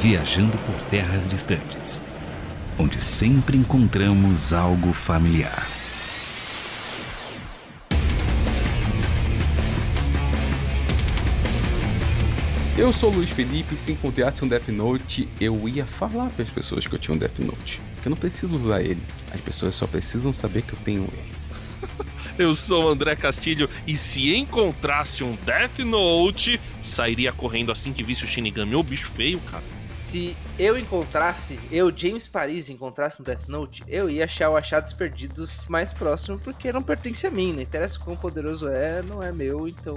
viajando por terras distantes, onde sempre encontramos algo familiar. Eu sou o Luiz Felipe e se encontrasse um Death Note, eu ia falar para as pessoas que eu tinha um Death Note. Que eu não preciso usar ele, as pessoas só precisam saber que eu tenho ele. Eu sou o André Castilho e se encontrasse um Death Note, sairia correndo assim que visse o Shinigami. Ô bicho feio, cara. Se eu encontrasse, eu, James Paris, encontrasse um Death Note, eu ia achar o Achados Perdidos mais próximo porque não pertence a mim. Não interessa quão poderoso é, não é meu, então.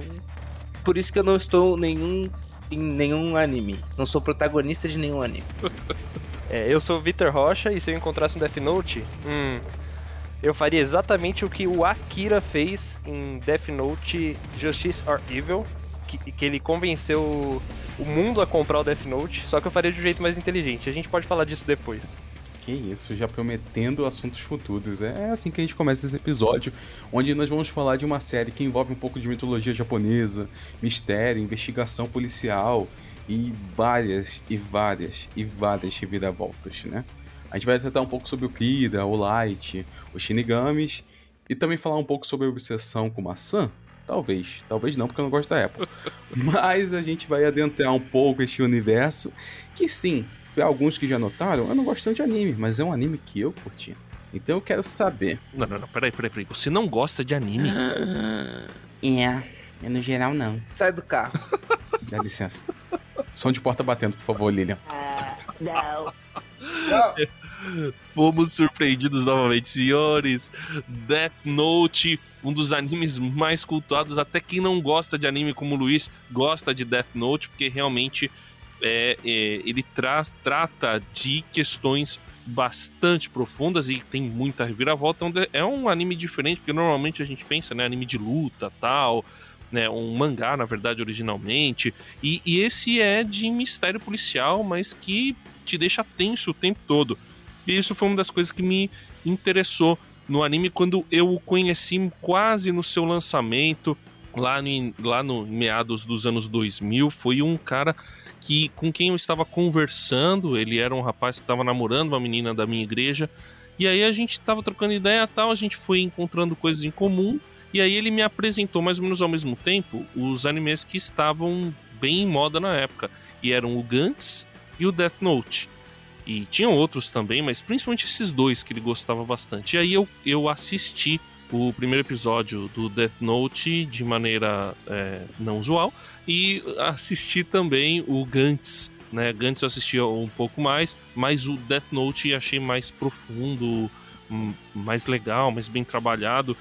Por isso que eu não estou nenhum em nenhum anime. Não sou protagonista de nenhum anime. É, eu sou o Vitor Rocha e se eu encontrasse um Death Note, hum, eu faria exatamente o que o Akira fez em Death Note Justice or Evil, que, que ele convenceu o mundo a comprar o Death Note, só que eu faria de um jeito mais inteligente. A gente pode falar disso depois. Que isso, já prometendo assuntos futuros. É assim que a gente começa esse episódio, onde nós vamos falar de uma série que envolve um pouco de mitologia japonesa, mistério, investigação policial e várias e várias e várias reviravoltas, né? A gente vai tratar um pouco sobre o Kira, o Light, os Shinigamis e também falar um pouco sobre a obsessão com maçã. Talvez, talvez não, porque eu não gosto da Apple. Mas a gente vai adentrar um pouco este universo que sim, para alguns que já notaram, eu não gosto tanto de anime, mas é um anime que eu curti. Então eu quero saber. Não, não, não, peraí, peraí, peraí. Você não gosta de anime? É, eu no geral não. Sai do carro. Dá licença. Som de porta batendo, por favor, Lilian. não. Fomos surpreendidos novamente, senhores. Death Note, um dos animes mais cultuados. Até quem não gosta de anime como o Luiz gosta de Death Note, porque realmente é, é, ele tra trata de questões bastante profundas e tem muita reviravolta. É um anime diferente, porque normalmente a gente pensa, né, anime de luta, tal, né, um mangá, na verdade, originalmente. E, e esse é de mistério policial, mas que te deixa tenso o tempo todo. E isso foi uma das coisas que me interessou no anime quando eu o conheci quase no seu lançamento, lá no, lá no meados dos anos 2000. Foi um cara que com quem eu estava conversando, ele era um rapaz que estava namorando uma menina da minha igreja, e aí a gente estava trocando ideia tal, a gente foi encontrando coisas em comum, e aí ele me apresentou mais ou menos ao mesmo tempo os animes que estavam bem em moda na época, e eram o Gantz e o Death Note. E tinham outros também, mas principalmente esses dois que ele gostava bastante. E aí eu, eu assisti o primeiro episódio do Death Note de maneira é, não usual e assisti também o Gantz. Né? Gantz eu assisti um pouco mais, mas o Death Note achei mais profundo, mais legal, mais bem trabalhado.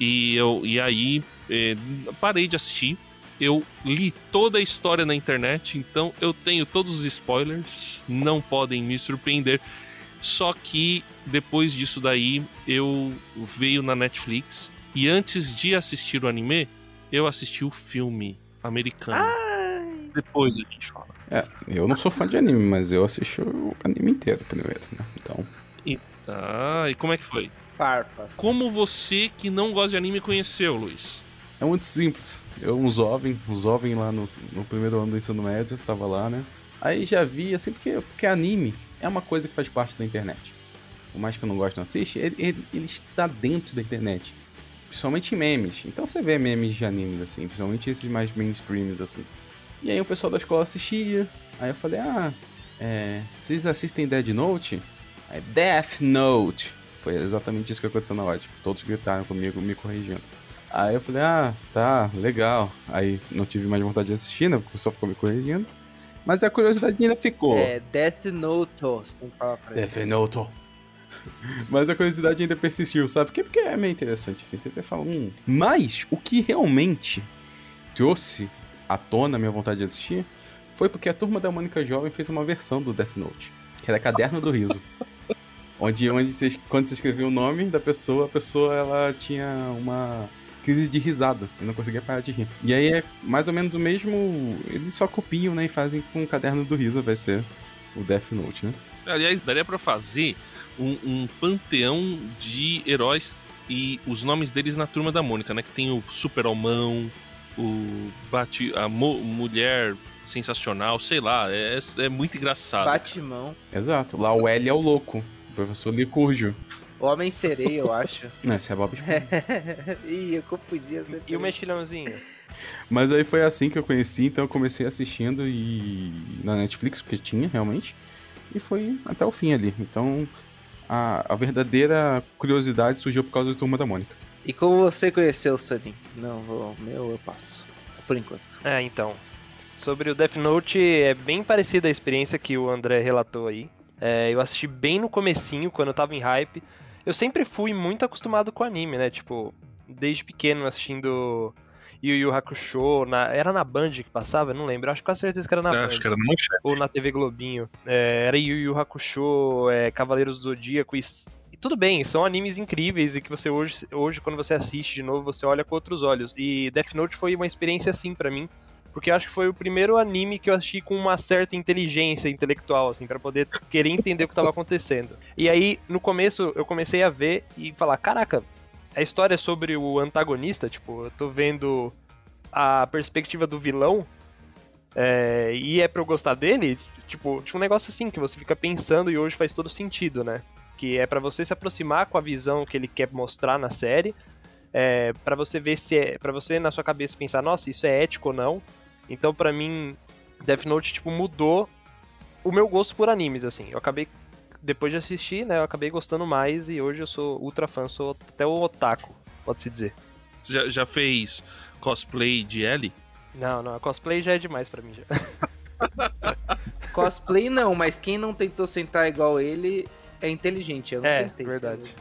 E, eu, e aí é, parei de assistir. Eu li toda a história na internet, então eu tenho todos os spoilers, não podem me surpreender. Só que depois disso daí eu veio na Netflix e antes de assistir o anime, eu assisti o filme americano. Ai. Depois a gente fala. É, eu não sou fã de anime, mas eu assisti o anime inteiro primeiro, né? Então. E tá, e como é que foi? Farpas. Como você que não gosta de anime conheceu, Luiz? É muito simples. Eu, um jovem, um jovem lá no, no primeiro ano do ensino médio, tava lá, né? Aí já vi, assim, porque, porque anime é uma coisa que faz parte da internet. Por mais que eu não goste não assiste, ele, ele, ele está dentro da internet. Principalmente em memes. Então você vê memes de animes, assim, principalmente esses mais mainstreams, assim. E aí o pessoal da escola assistia. Aí eu falei, ah, é, vocês assistem Dead Note? Aí, Death Note. Foi exatamente isso que aconteceu na hora. Todos gritaram comigo, me corrigindo. Aí eu falei, ah, tá, legal. Aí não tive mais vontade de assistir, né? Porque o pessoal ficou me corrigindo. Mas a curiosidade ainda ficou. É, Death Note. Você tem que falar pra ele. Death Note. Mas a curiosidade ainda persistiu, sabe? Porque, porque é meio interessante, assim. Você vai falar, hum. Mas o que realmente trouxe à tona a minha vontade de assistir foi porque a turma da Mônica Jovem fez uma versão do Death Note, que era Caderno do Riso. onde, onde você, quando você escrevia o nome da pessoa, a pessoa ela tinha uma crise de risada. Eu não conseguia parar de rir. E aí é mais ou menos o mesmo. Eles só copiam, né? E fazem com o caderno do riso, vai ser o Death Note, né? Aliás, daria pra fazer um, um panteão de heróis e os nomes deles na turma da Mônica, né? Que tem o Super Almão, o Bate, a Mo, Mulher sensacional, sei lá, é, é muito engraçado. Batimão. Exato. Lá o L é o louco. O professor Licurgio. Homem sereia, eu acho. Não, esse é Bob Esponja. Ih, eu confundia sempre. E o mexilhãozinho? Mas aí foi assim que eu conheci, então eu comecei assistindo e na Netflix, porque tinha realmente. E foi até o fim ali. Então a, a verdadeira curiosidade surgiu por causa do Turma da Mônica. E como você conheceu o Sunny? Não, vou, meu eu passo. Por enquanto. É, então. Sobre o Death Note, é bem parecida a experiência que o André relatou aí. É, eu assisti bem no comecinho, quando eu tava em hype. Eu sempre fui muito acostumado com anime, né? Tipo, desde pequeno assistindo Yu Yu Hakusho, na, era na Band que passava? Não lembro, acho que com certeza que era na É, Band. acho que era Manchete. Ou na TV Globinho. É, era Yu Yu Hakusho, é, Cavaleiros do Zodíaco e... e tudo bem, são animes incríveis e que você hoje, hoje, quando você assiste de novo, você olha com outros olhos. E Death Note foi uma experiência assim pra mim. Porque acho que foi o primeiro anime que eu assisti com uma certa inteligência intelectual, assim, para poder querer entender o que estava acontecendo. E aí, no começo, eu comecei a ver e falar: caraca, a história é sobre o antagonista, tipo, eu tô vendo a perspectiva do vilão é, e é pra eu gostar dele, tipo, tipo, um negócio assim que você fica pensando e hoje faz todo sentido, né? Que é pra você se aproximar com a visão que ele quer mostrar na série, é, para você ver se é, para você na sua cabeça pensar, nossa, isso é ético ou não. Então, pra mim, Death Note tipo mudou o meu gosto por animes, assim. Eu acabei depois de assistir, né, eu acabei gostando mais e hoje eu sou ultra fã, sou até o otaku, pode-se dizer. Você Já, já fez cosplay de Ellie? Não, não, cosplay já é demais pra mim já. Cosplay não, mas quem não tentou sentar igual ele é inteligente. Eu não É, tentei. verdade. sabe?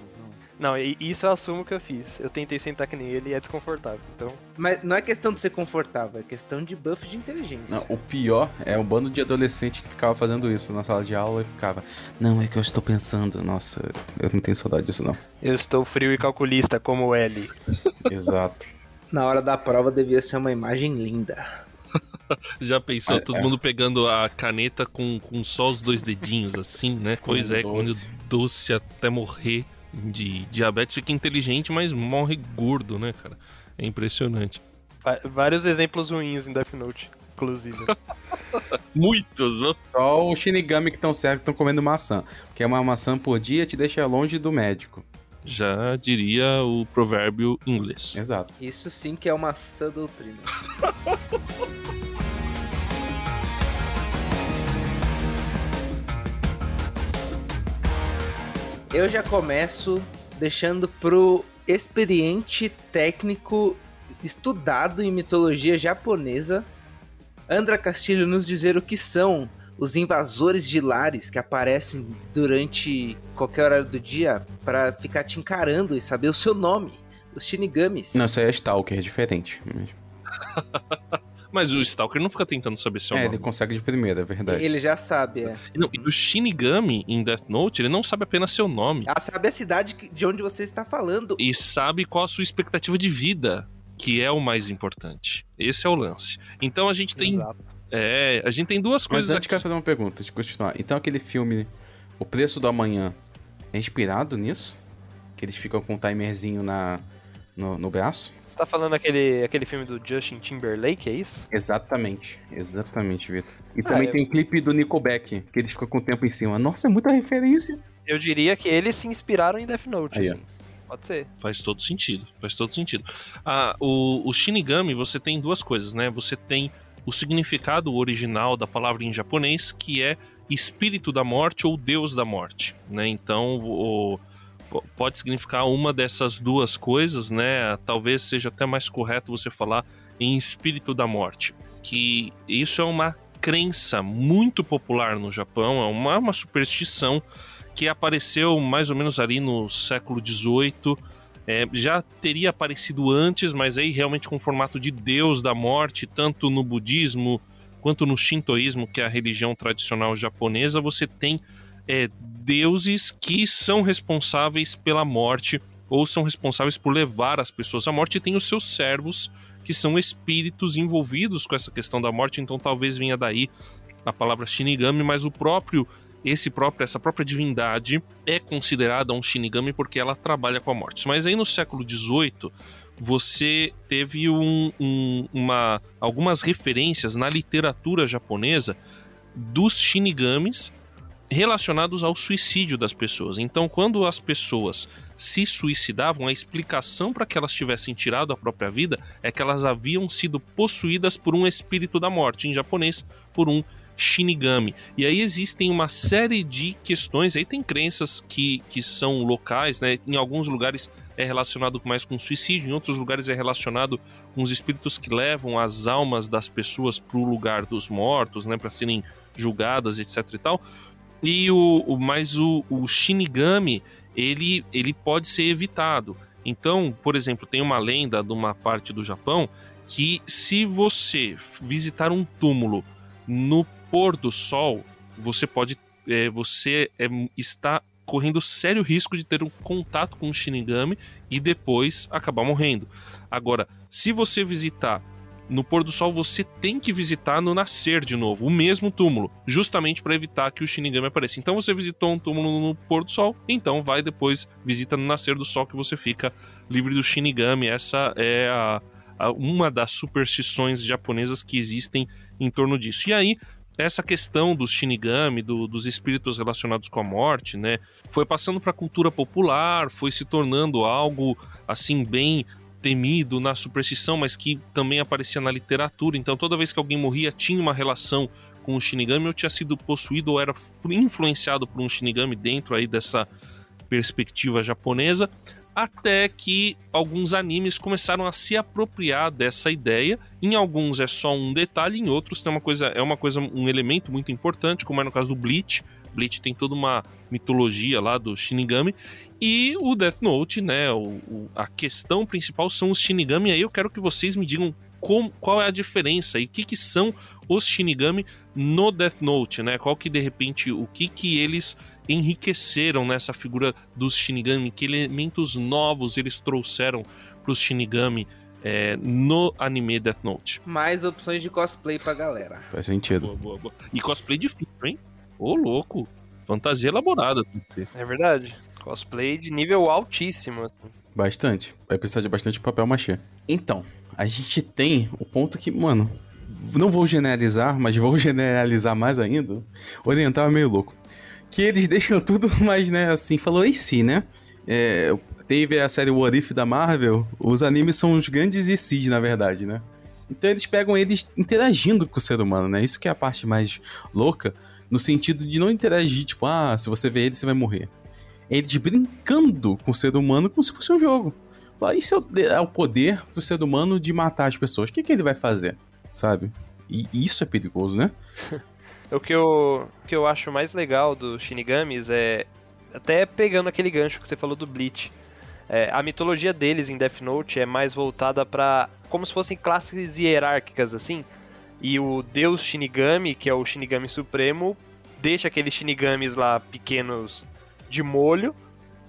Não. Isso eu assumo que eu fiz. Eu tentei sentar que nem ele e é desconfortável. Então, Mas não é questão de ser confortável, é questão de buff de inteligência. Não, o pior é o bando de adolescente que ficava fazendo isso na sala de aula e ficava. Não, é que eu estou pensando. Nossa, eu não tenho saudade disso, não. eu estou frio e calculista como o L. Exato. Na hora da prova devia ser uma imagem linda. Já pensou? É, todo é. mundo pegando a caneta com, com só os dois dedinhos, assim, né? pois é, comendo doce. doce até morrer de diabetes. Fica inteligente, mas morre gordo, né, cara? É impressionante. Va- Vários exemplos ruins em Death Note, inclusive. Muitos, né? Só o Shinigami que estão certo estão comendo maçã. Porque uma maçã por dia te deixa longe do médico. Já diria o provérbio inglês. Exato. Isso sim que é uma sã doutrina. Eu já começo deixando pro experiente técnico estudado em mitologia japonesa, Andra Castilho nos dizer o que são os invasores de lares que aparecem durante qualquer horário do dia para ficar te encarando e saber o seu nome. Os Shinigamis. Não, isso aí é Stalker, é diferente. Mas o Stalker não fica tentando saber seu é, nome. ele consegue de primeira, é verdade. Ele já sabe, é. Não, e o Shinigami em Death Note, ele não sabe apenas seu nome. Ela sabe a cidade de onde você está falando. E sabe qual a sua expectativa de vida, que é o mais importante. Esse é o lance. Então a gente tem. Exato. É, a gente tem duas Mas coisas antes aqui. quero fazer uma pergunta, de continuar. Então aquele filme, O Preço do Amanhã, é inspirado nisso? Que eles ficam com um timerzinho na, no, no braço? Você tá falando aquele, aquele filme do Justin Timberlake, é isso? Exatamente, exatamente, Vitor. E também eu- tem um clipe do Nickelback, que eles ficam com o tempo em cima. Nossa, é muita referência. Eu diria que eles se inspiraram em Death Note, Aí, assim. Pode ser. Faz todo sentido. Faz todo sentido. Ah, o, o Shinigami, você tem duas coisas, né? Você tem o significado original da palavra em japonês, que é espírito da morte ou deus da morte, né? Então, o- pode significar uma dessas duas coisas, né? Talvez seja até mais correto você falar em espírito da morte, que isso é uma crença muito popular no Japão, é uma, uma superstição que apareceu mais ou menos ali no século XVIII. É, já teria aparecido antes, mas aí realmente com formato de deus da morte, tanto no budismo quanto no shintoísmo, que é a religião tradicional japonesa, você tem é, deuses que são responsáveis pela morte ou são responsáveis por levar as pessoas à morte e tem os seus servos que são espíritos envolvidos com essa questão da morte, então talvez venha daí a palavra Shinigami, mas o próprio esse próprio essa própria divindade é considerada um Shinigami porque ela trabalha com a morte. Mas aí no século XVIII você teve um, um, uma, algumas referências na literatura japonesa dos shinigamis relacionados ao suicídio das pessoas. Então, quando as pessoas se suicidavam, a explicação para que elas tivessem tirado a própria vida é que elas haviam sido possuídas por um espírito da morte, em japonês, por um Shinigami. E aí existem uma série de questões, aí tem crenças que, que são locais, né? Em alguns lugares é relacionado mais com suicídio, em outros lugares é relacionado com os espíritos que levam as almas das pessoas para o lugar dos mortos, né? Para serem julgadas, etc e tal. E o, o mais o, o Shinigami, ele, ele pode ser evitado. Então, por exemplo, tem uma lenda de uma parte do Japão que se você visitar um túmulo no pôr do sol, você pode. É, você é, está correndo sério risco de ter um contato com o Shinigami e depois acabar morrendo. Agora, se você visitar no pôr do sol, você tem que visitar no nascer de novo, o mesmo túmulo, justamente para evitar que o Shinigami apareça. Então você visitou um túmulo no pôr do sol, então vai depois visita no nascer do sol que você fica livre do Shinigami. Essa é a, a, uma das superstições japonesas que existem em torno disso. E aí essa questão dos Shinigami, do, dos espíritos relacionados com a morte, né, foi passando para a cultura popular, foi se tornando algo assim bem temido na superstição, mas que também aparecia na literatura. Então, toda vez que alguém morria, tinha uma relação com o Shinigami, ou tinha sido possuído ou era influenciado por um Shinigami dentro aí dessa perspectiva japonesa até que alguns animes começaram a se apropriar dessa ideia. Em alguns é só um detalhe, em outros tem uma coisa, é uma coisa, um elemento muito importante, como é no caso do Bleach. Bleach tem toda uma mitologia lá do Shinigami. E o Death Note, né? O, o, a questão principal são os Shinigami. E aí eu quero que vocês me digam com, qual é a diferença e o que, que são os Shinigami no Death Note, né? Qual que de repente, o que que eles enriqueceram nessa figura dos Shinigami, que elementos novos eles trouxeram para os Shinigami é, no anime Death Note. Mais opções de cosplay pra galera. Faz sentido. Boa, boa, boa. E cosplay difícil, hein? Ô, louco. Fantasia elaborada. É verdade. Cosplay de nível altíssimo. Assim. Bastante. Vai precisar de bastante papel machê. Então, a gente tem o ponto que, mano, não vou generalizar, mas vou generalizar mais ainda. O Oriental é meio louco que eles deixam tudo mais, né, assim, falou em si, né? É, teve a série What If da Marvel, os animes são os grandes ICs, na verdade, né? Então eles pegam eles interagindo com o ser humano, né? Isso que é a parte mais louca, no sentido de não interagir, tipo, ah, se você ver ele, você vai morrer. Eles brincando com o ser humano como se fosse um jogo. Isso é o poder do ser humano de matar as pessoas. O que, que ele vai fazer? Sabe? E isso é perigoso, né? O que eu, o que eu acho mais legal dos Shinigamis é. Até pegando aquele gancho que você falou do Bleach. É, a mitologia deles em Death Note é mais voltada para como se fossem classes hierárquicas assim. E o deus Shinigami, que é o Shinigami Supremo, deixa aqueles Shinigamis lá pequenos de molho,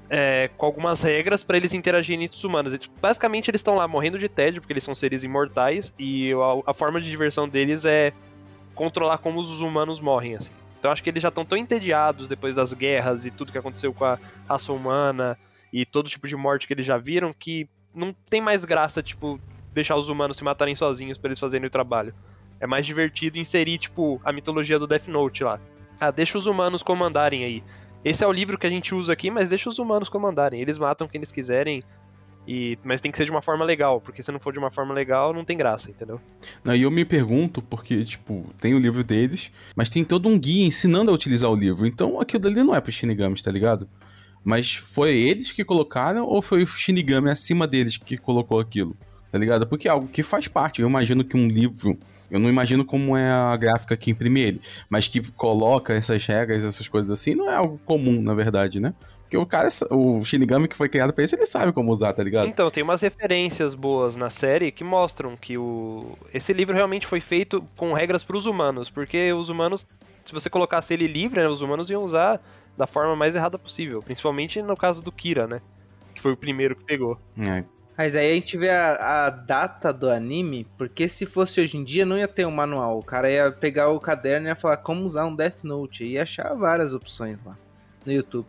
é, com algumas regras para eles interagirem com os humanos. Eles, basicamente eles estão lá morrendo de tédio porque eles são seres imortais e a, a forma de diversão deles é controlar como os humanos morrem, assim. Então acho que eles já estão tão entediados depois das guerras e tudo que aconteceu com a raça humana e todo tipo de morte que eles já viram que não tem mais graça, tipo, deixar os humanos se matarem sozinhos para eles fazerem o trabalho. É mais divertido inserir, tipo, a mitologia do Death Note lá. Ah, deixa os humanos comandarem aí. Esse é o livro que a gente usa aqui, mas deixa os humanos comandarem. Eles matam quem eles quiserem e, mas tem que ser de uma forma legal, porque se não for de uma forma legal, não tem graça, entendeu? Não, e eu me pergunto, porque, tipo, tem o livro deles, mas tem todo um guia ensinando a utilizar o livro. Então aquilo dali não é pro Shinigamis, tá ligado? Mas foi eles que colocaram ou foi o Shinigami acima deles que colocou aquilo? Tá ligado? Porque é algo que faz parte. Eu imagino que um livro eu não imagino como é a gráfica que imprime ele, mas que coloca essas regras, essas coisas assim, não é algo comum, na verdade, né? Porque o cara, o Shinigami que foi criado pra isso, ele sabe como usar, tá ligado? Então, tem umas referências boas na série que mostram que o esse livro realmente foi feito com regras para os humanos, porque os humanos, se você colocasse ele livre, né, os humanos iam usar da forma mais errada possível, principalmente no caso do Kira, né? Que foi o primeiro que pegou. É, mas aí a gente vê a, a, data do anime, porque se fosse hoje em dia não ia ter um manual. O cara ia pegar o caderno e ia falar como usar um Death Note. E ia achar várias opções lá no YouTube.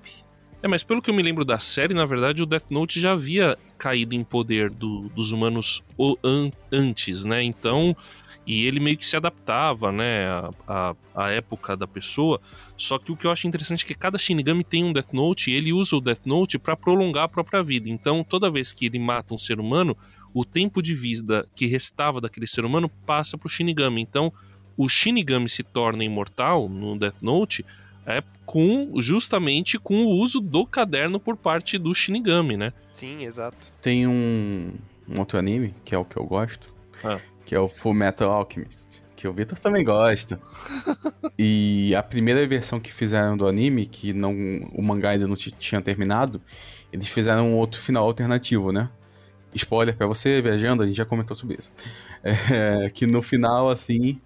É, mas pelo que eu me lembro da série, na verdade, o Death Note já havia caído em poder do, dos humanos an, antes, né? Então, e ele meio que se adaptava, né, à, à, época da pessoa. Só que o que eu acho interessante é que cada Shinigami tem um Death Note e ele usa o Death Note para prolongar a própria vida. Então, toda vez que ele mata um ser humano, o tempo de vida que restava daquele ser humano passa pro Shinigami. Então, o Shinigami se torna imortal no Death Note é com justamente com o uso do caderno por parte do Shinigami, né? Sim, exato. Tem um, um outro anime, que é o que eu gosto, ah. que é o Full Metal Alchemist, que o Victor também gosta. e a primeira versão que fizeram do anime, que não o mangá ainda não tinha terminado, eles fizeram um outro final alternativo, né? Spoiler para você, viajando, a gente já comentou sobre isso. É, que no final, assim,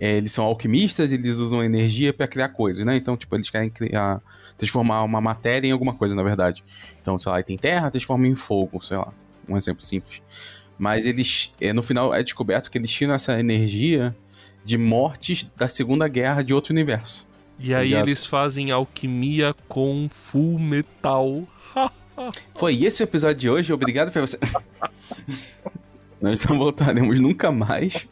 é, eles são alquimistas, eles usam energia para criar coisas, né? Então, tipo, eles querem criar, transformar uma matéria em alguma coisa, na verdade. Então, sei lá, tem terra, transforma em fogo, sei lá, um exemplo simples. Mas eles, é, no final, é descoberto que eles tiram essa energia de mortes da Segunda Guerra de outro universo. E tá aí ligado? eles fazem alquimia com full metal. Foi esse o episódio de hoje. Obrigado por você. Nós não voltaremos nunca mais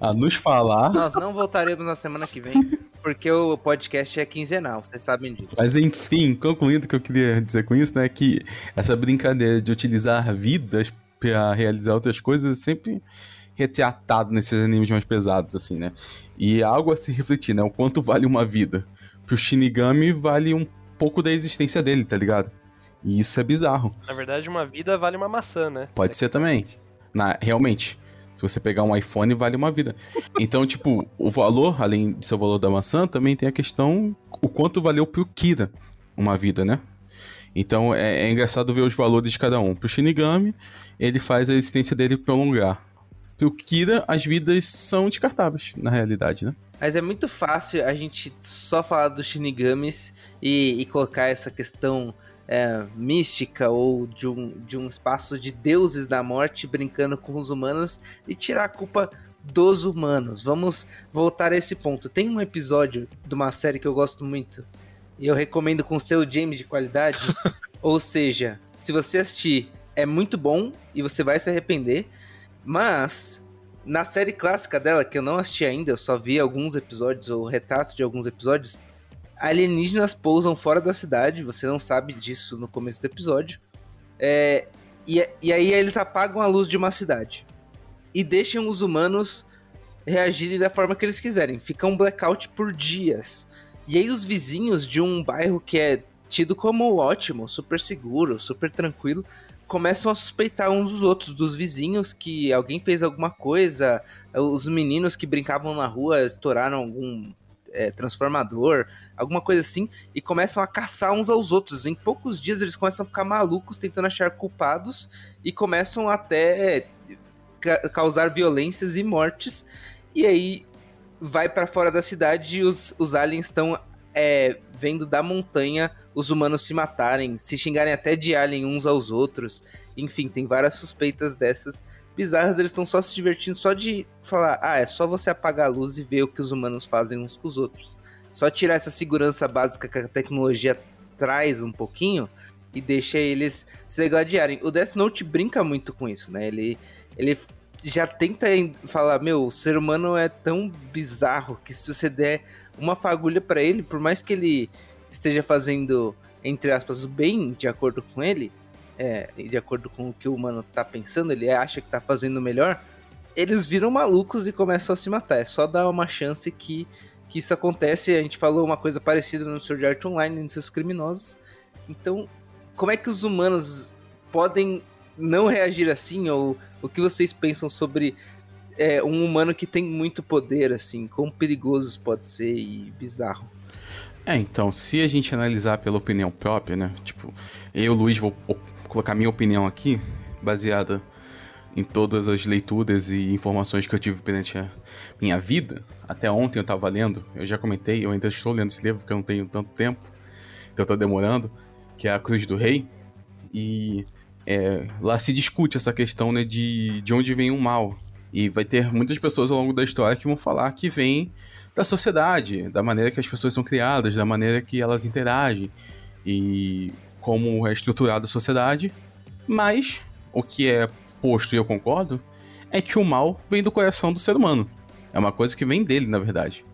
a nos falar. Nós não voltaremos na semana que vem, porque o podcast é quinzenal, vocês sabem disso. Mas enfim, concluindo o que eu queria dizer com isso, né, que essa brincadeira de utilizar vidas para realizar outras coisas é sempre retratado nesses animes mais pesados, assim, né? E é algo a se refletir, né? O quanto vale uma vida. Pro Shinigami vale um pouco da existência dele, tá ligado? E isso é bizarro. Na verdade, uma vida vale uma maçã, né? Pode ser também. Na, realmente. Se você pegar um iPhone, vale uma vida. Então, tipo, o valor, além do seu valor da maçã, também tem a questão o quanto valeu pro Kira uma vida, né? Então é, é engraçado ver os valores de cada um. Pro Shinigami, ele faz a existência dele prolongar. Pro Kira, as vidas são descartáveis, na realidade, né? Mas é muito fácil a gente só falar dos Shinigamis e, e colocar essa questão é, mística ou de um, de um espaço de deuses da morte brincando com os humanos e tirar a culpa dos humanos. Vamos voltar a esse ponto. Tem um episódio de uma série que eu gosto muito e eu recomendo com o seu James de qualidade. ou seja, se você assistir, é muito bom e você vai se arrepender. Mas na série clássica dela, que eu não assisti ainda, eu só vi alguns episódios ou retratos de alguns episódios alienígenas pousam fora da cidade, você não sabe disso no começo do episódio. É, e, e aí eles apagam a luz de uma cidade. E deixam os humanos reagirem da forma que eles quiserem. Fica um blackout por dias. E aí os vizinhos de um bairro que é tido como ótimo, super seguro, super tranquilo, começam a suspeitar uns dos outros, dos vizinhos, que alguém fez alguma coisa, os meninos que brincavam na rua estouraram algum é, transformador, alguma coisa assim, e começam a caçar uns aos outros. Em poucos dias eles começam a ficar malucos, tentando achar culpados, e começam até ca causar violências e mortes. E aí vai para fora da cidade e os, os aliens estão é, vendo da montanha os humanos se matarem, se xingarem até de alien uns aos outros. Enfim, tem várias suspeitas dessas bizarras, eles estão só se divertindo só de falar, ah, é só você apagar a luz e ver o que os humanos fazem uns com os outros. Só tirar essa segurança básica que a tecnologia traz um pouquinho e deixa eles se gladiarem. O Death Note brinca muito com isso, né? Ele, ele já tenta falar, meu, o ser humano é tão bizarro que se você der uma fagulha para ele, por mais que ele esteja fazendo, entre aspas, o bem de acordo com ele, é, de acordo com o que o humano tá pensando, ele acha que tá fazendo melhor, eles viram malucos e começam a se matar. É só dar uma chance que, que isso acontece. A gente falou uma coisa parecida no Sword Art Online, nos seus criminosos. Então, como é que os humanos podem não reagir assim? Ou o que vocês pensam sobre é, um humano que tem muito poder, assim? Quão perigoso pode ser e bizarro? É, então, se a gente analisar pela opinião própria, né? Tipo, eu, Luiz, vou colocar minha opinião aqui, baseada em todas as leituras e informações que eu tive durante a minha vida. Até ontem eu estava lendo, eu já comentei, eu ainda estou lendo esse livro porque eu não tenho tanto tempo, então estou demorando, que é A Cruz do Rei. E é, lá se discute essa questão né, de, de onde vem o mal. E vai ter muitas pessoas ao longo da história que vão falar que vem da sociedade, da maneira que as pessoas são criadas, da maneira que elas interagem. e como é estruturada a sociedade, mas o que é posto, e eu concordo, é que o mal vem do coração do ser humano. É uma coisa que vem dele, na verdade.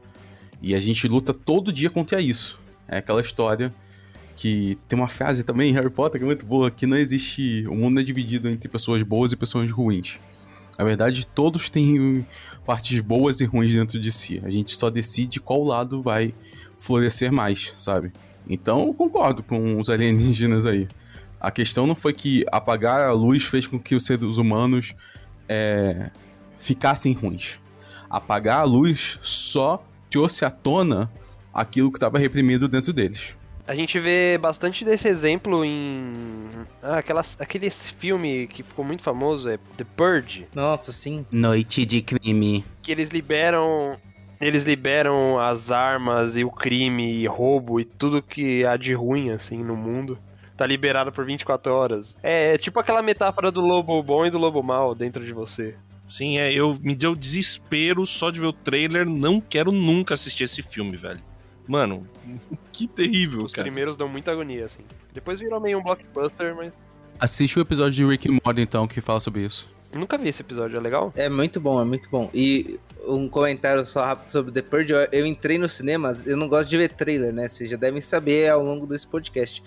E a gente luta todo dia contra isso. É aquela história que tem uma frase também em Harry Potter que é muito boa, que não existe... O mundo é dividido entre pessoas boas e pessoas ruins. Na verdade, todos têm partes boas e ruins dentro de si. A gente só decide qual lado vai florescer mais, sabe? Então, eu concordo com os alienígenas aí. A questão não foi que apagar a luz fez com que os seres humanos é, ficassem ruins. Apagar a luz só trouxe à tona aquilo que estava reprimido dentro deles. A gente vê bastante desse exemplo em. Ah, aquelas, aquele filme que ficou muito famoso, é The Purge. Nossa, sim. Noite de crime. Que eles liberam. Eles liberam as armas e o crime e roubo e tudo que há de ruim, assim, no mundo. Tá liberado por 24 horas. É, é tipo aquela metáfora do lobo bom e do lobo mal dentro de você. Sim, é, eu me deu desespero só de ver o trailer. Não quero nunca assistir esse filme, velho. Mano, que terrível, Os cara. primeiros dão muita agonia, assim. Depois virou meio um blockbuster, mas. Assiste o episódio de Rick and Morty, então, que fala sobre isso. Nunca vi esse episódio, é legal? É muito bom, é muito bom. E um comentário só rápido sobre The Purge. Eu, eu entrei nos cinemas, eu não gosto de ver trailer, né? Vocês já devem saber ao longo desse podcast.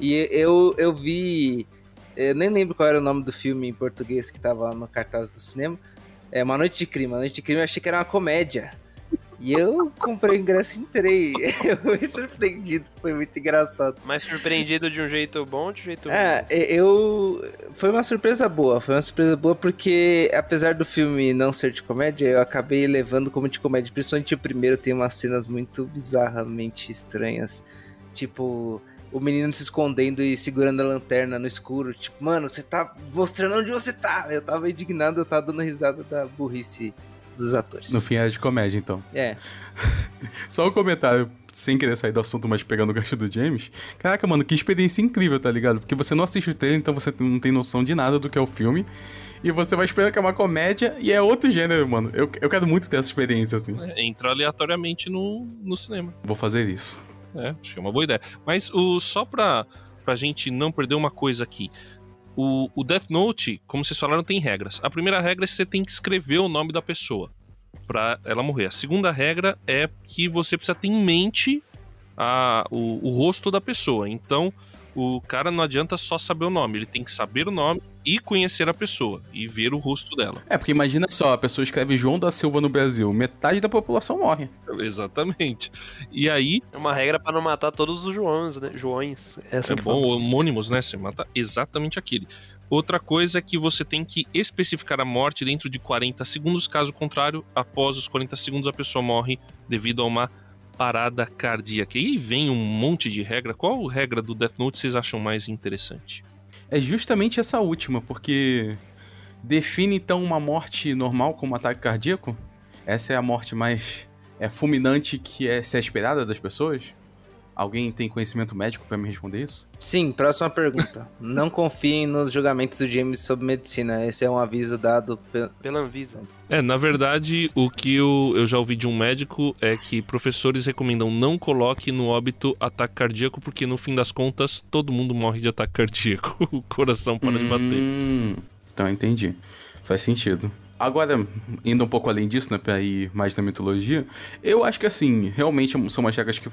E eu, eu vi. Eu nem lembro qual era o nome do filme em português que tava lá no cartaz do cinema. É Uma Noite de Crime. Uma Noite de Crime eu achei que era uma comédia. E eu comprei o ingresso e entrei. Eu fui surpreendido, foi muito engraçado. Mas surpreendido de um jeito bom ou de um jeito É, eu. Foi uma surpresa boa. Foi uma surpresa boa porque, apesar do filme não ser de comédia, eu acabei levando como de comédia. Principalmente o primeiro tem umas cenas muito bizarramente estranhas. Tipo, o menino se escondendo e segurando a lanterna no escuro. Tipo, mano, você tá mostrando onde você tá. Eu tava indignado, eu tava dando risada da burrice dos atores. No fim é de comédia, então. É. Só um comentário, sem querer sair do assunto, mas pegando o gancho do James. Caraca, mano, que experiência incrível, tá ligado? Porque você não assiste o trailer, então você não tem noção de nada do que é o filme. E você vai esperando que é uma comédia e é outro gênero, mano. Eu, eu quero muito ter essa experiência, assim. É, entra aleatoriamente no, no cinema. Vou fazer isso. É, acho que é uma boa ideia. Mas o, só pra, pra gente não perder uma coisa aqui. O, o Death Note, como vocês falaram, tem regras. A primeira regra é que você tem que escrever o nome da pessoa pra ela morrer. A segunda regra é que você precisa ter em mente a, o, o rosto da pessoa. Então, o cara não adianta só saber o nome, ele tem que saber o nome e conhecer a pessoa e ver o rosto dela. É, porque imagina só, a pessoa escreve João da Silva no Brasil, metade da população morre. Exatamente. E aí, É uma regra pra não matar todos os Joões, né? Joões. Essa é que bom, fala. homônimos, né? Você mata exatamente aquele. Outra coisa é que você tem que especificar a morte dentro de 40 segundos, caso contrário, após os 40 segundos a pessoa morre devido a uma parada cardíaca. E aí vem um monte de regra. Qual regra do Death Note vocês acham mais interessante? É justamente essa última, porque define então uma morte normal como ataque cardíaco? Essa é a morte mais é, fulminante que é ser esperada das pessoas? Alguém tem conhecimento médico pra me responder isso? Sim, próxima pergunta. não confiem nos julgamentos do James sobre medicina. Esse é um aviso dado pe- Pela Anvisa. É, na verdade, o que eu, eu já ouvi de um médico é que professores recomendam não coloque no óbito ataque cardíaco, porque no fim das contas todo mundo morre de ataque cardíaco. o coração para de bater. Hum, então entendi. Faz sentido. Agora, indo um pouco além disso, né, pra ir mais na mitologia, eu acho que assim, realmente são umas regras que.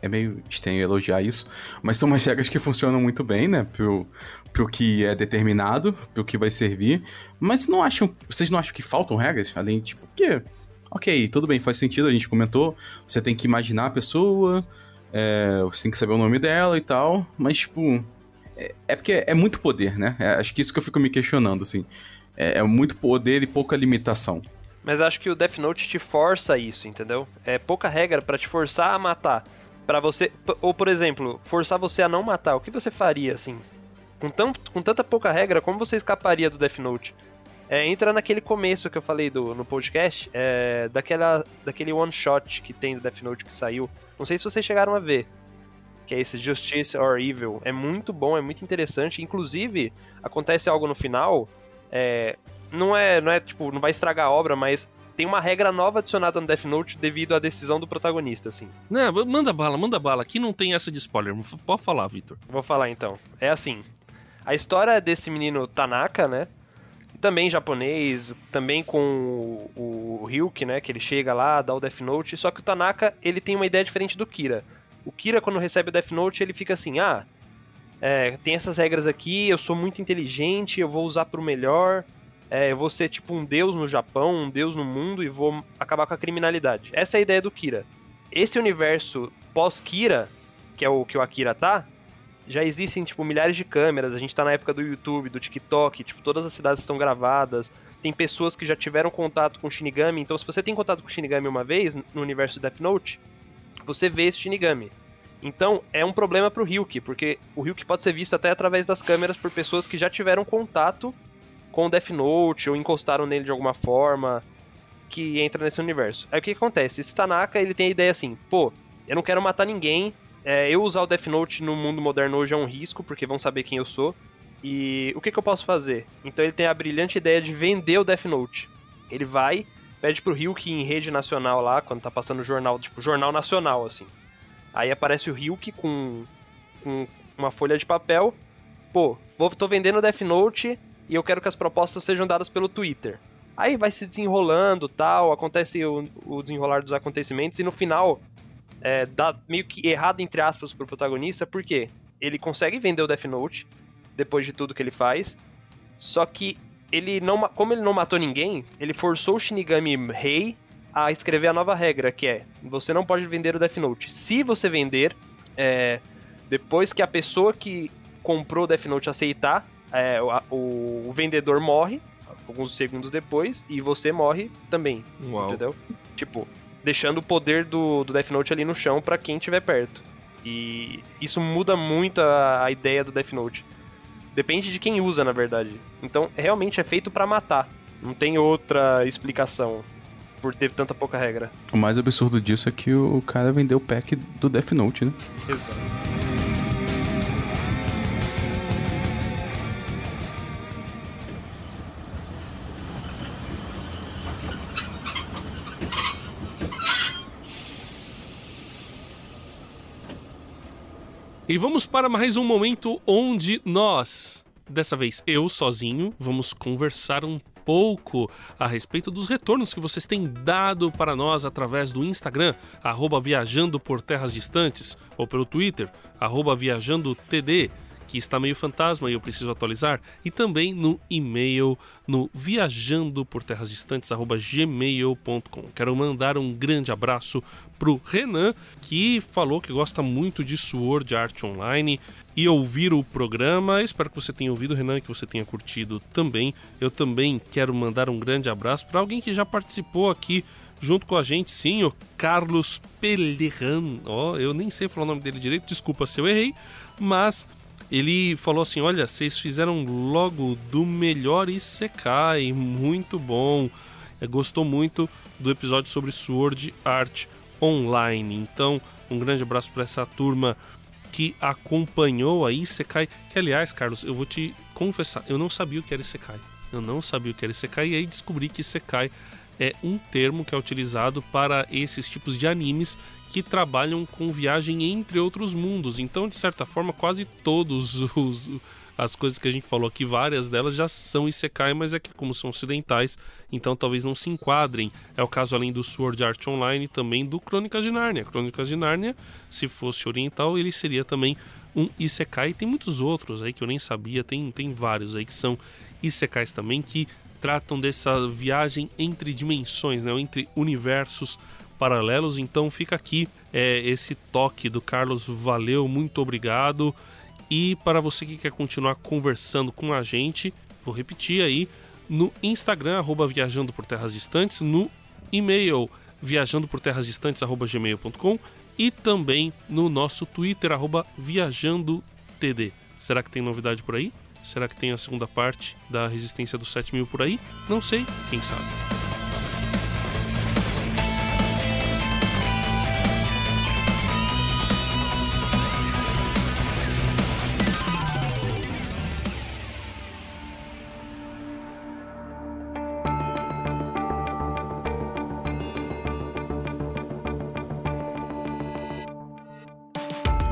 É meio estranho elogiar isso, mas são umas regras que funcionam muito bem, né? Pro, pro que é determinado, pro que vai servir. Mas não acham. Vocês não acham que faltam regras? Além, tipo, que. Ok, tudo bem, faz sentido, a gente comentou. Você tem que imaginar a pessoa, é, você tem que saber o nome dela e tal, mas, tipo. É, é porque é muito poder, né? É, acho que isso que eu fico me questionando, assim. É, é muito poder e pouca limitação. Mas acho que o Death Note te força isso, entendeu? É pouca regra pra te forçar a matar. Pra você. Ou, por exemplo, forçar você a não matar. O que você faria, assim? Com, tão, com tanta pouca regra, como você escaparia do Death Note? É, entra naquele começo que eu falei do, no podcast, é, daquela, daquele one shot que tem do Death Note que saiu. Não sei se vocês chegaram a ver. Que é esse Justice or Evil. É muito bom, é muito interessante. Inclusive, acontece algo no final. É, não é, não é tipo, não vai estragar a obra, mas tem uma regra nova adicionada no Death Note devido à decisão do protagonista, assim. Não, manda bala, manda bala. Aqui não tem essa de spoiler. Pode falar, Victor. Vou falar então. É assim. A história desse menino Tanaka, né? Também japonês, também com o, o Ryuki, né? Que ele chega lá, dá o Death Note. Só que o Tanaka, ele tem uma ideia diferente do Kira. O Kira, quando recebe o Death Note, ele fica assim, ah, é, tem essas regras aqui, eu sou muito inteligente, eu vou usar pro melhor, é, eu vou ser tipo um deus no Japão, um deus no mundo e vou acabar com a criminalidade. Essa é a ideia do Kira. Esse universo pós-Kira, que é o que o Akira tá, já existem, tipo, milhares de câmeras, a gente tá na época do YouTube, do TikTok, tipo, todas as cidades estão gravadas, tem pessoas que já tiveram contato com Shinigami, então se você tem contato com Shinigami uma vez, no universo Death Note, você vê esse Shinigami. Então, é um problema pro Ryuki, porque o Ryuki pode ser visto até através das câmeras por pessoas que já tiveram contato com o Death Note ou encostaram nele de alguma forma que entra nesse universo. Aí o que, acontece? Esse Tanaka, ele tem a ideia assim, pô, eu não quero matar ninguém, é, eu usar o Death Note no mundo moderno hoje é um risco, porque vão saber quem eu sou. E o que, que eu posso fazer? Então ele tem a brilhante ideia de vender o Death Note. Ele vai, pede pro Ryuki em rede nacional lá, quando tá passando o jornal, tipo, jornal nacional, assim. Aí aparece o Ryuki com, com uma folha de papel. Pô, vou, tô vendendo o Death Note e eu quero que as propostas sejam dadas pelo Twitter. Aí vai se desenrolando tal, acontece o, o desenrolar dos acontecimentos e no final é, dá meio que errado entre aspas pro protagonista, porque ele consegue vender o Death Note depois de tudo que ele faz, só que ele não, como ele não matou ninguém, ele forçou o Shinigami Rei a escrever a nova regra, que é: você não pode vender o Death Note. Se você vender, é, depois que a pessoa que comprou o Death Note aceitar, é, o, o, vendedor morre alguns segundos depois e você morre também. Uau. Entendeu? Tipo, deixando o poder do, do Death Note ali no chão para quem estiver perto. E isso muda muito a, a, ideia do Death Note. Depende de quem usa, na verdade. Então, realmente é feito para matar. Não tem outra explicação por ter tanta pouca regra. O mais absurdo disso é que o cara vendeu o pack do Death Note, né? Exato. E vamos para mais um momento onde nós, dessa vez eu sozinho, vamos conversar um pouco a respeito dos retornos que vocês têm dado para nós através do Instagram, viajando por terras distantes, ou pelo Twitter, viajando TD que está meio fantasma e eu preciso atualizar, e também no e-mail no viajando por terras distantes gmail.com. Quero mandar um grande abraço pro Renan, que falou que gosta muito de Sword Art Online e ouvir o programa. Espero que você tenha ouvido, Renan, que você tenha curtido também. Eu também quero mandar um grande abraço para alguém que já participou aqui junto com a gente, sim, o Carlos Pelleran. Ó, oh, eu nem sei falar o nome dele direito, desculpa se eu errei, mas ele falou assim: Olha, vocês fizeram logo do melhor Isekai, muito bom. É, gostou muito do episódio sobre Sword Art Online. Então, um grande abraço para essa turma que acompanhou a Isekai. Que, aliás, Carlos, eu vou te confessar, eu não sabia o que era Isekai. Eu não sabia o que era Isekai e aí descobri que Isekai é um termo que é utilizado para esses tipos de animes que trabalham com viagem entre outros mundos. Então, de certa forma, quase todos os as coisas que a gente falou aqui, várias delas já são Isekai, mas é que como são ocidentais, então talvez não se enquadrem. É o caso além do Sword Art Online também do Crônicas de Nárnia. Crônicas de Nárnia, se fosse oriental, ele seria também um Isekai. Tem muitos outros aí que eu nem sabia, tem, tem vários aí que são Isekais também que tratam dessa viagem entre dimensões, né, entre universos paralelos. Então fica aqui é, esse toque do Carlos, valeu, muito obrigado. E para você que quer continuar conversando com a gente, vou repetir aí no Instagram arroba viajando por terras distantes, no e-mail viajando por terras distantes arroba gmail.com e também no nosso Twitter arroba viajando td. Será que tem novidade por aí? Será que tem a segunda parte da Resistência dos 7 mil por aí? Não sei, quem sabe.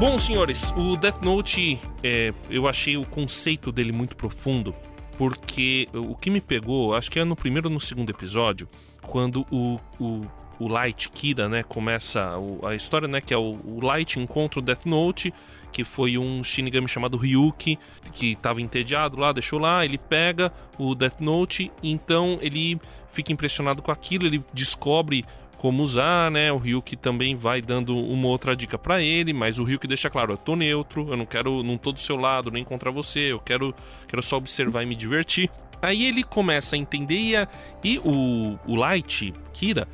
Bom, senhores, o Death Note, é, eu achei o conceito dele muito profundo, porque o que me pegou, acho que é no primeiro ou no segundo episódio, quando o, o, o Light Kira, né, começa o, a história, né, que é o, o Light encontra o Death Note, que foi um Shinigami chamado Ryuki, que estava entediado lá, deixou lá, ele pega o Death Note, então ele fica impressionado com aquilo, ele descobre como usar, né? O Ryuki também vai dando uma outra dica para ele, mas o Ryuki deixa claro, eu tô neutro, eu não quero, não tô do seu lado, nem contra você, eu quero, quero só observar e me divertir. Aí ele começa a entender e, e o, o Light, Kira,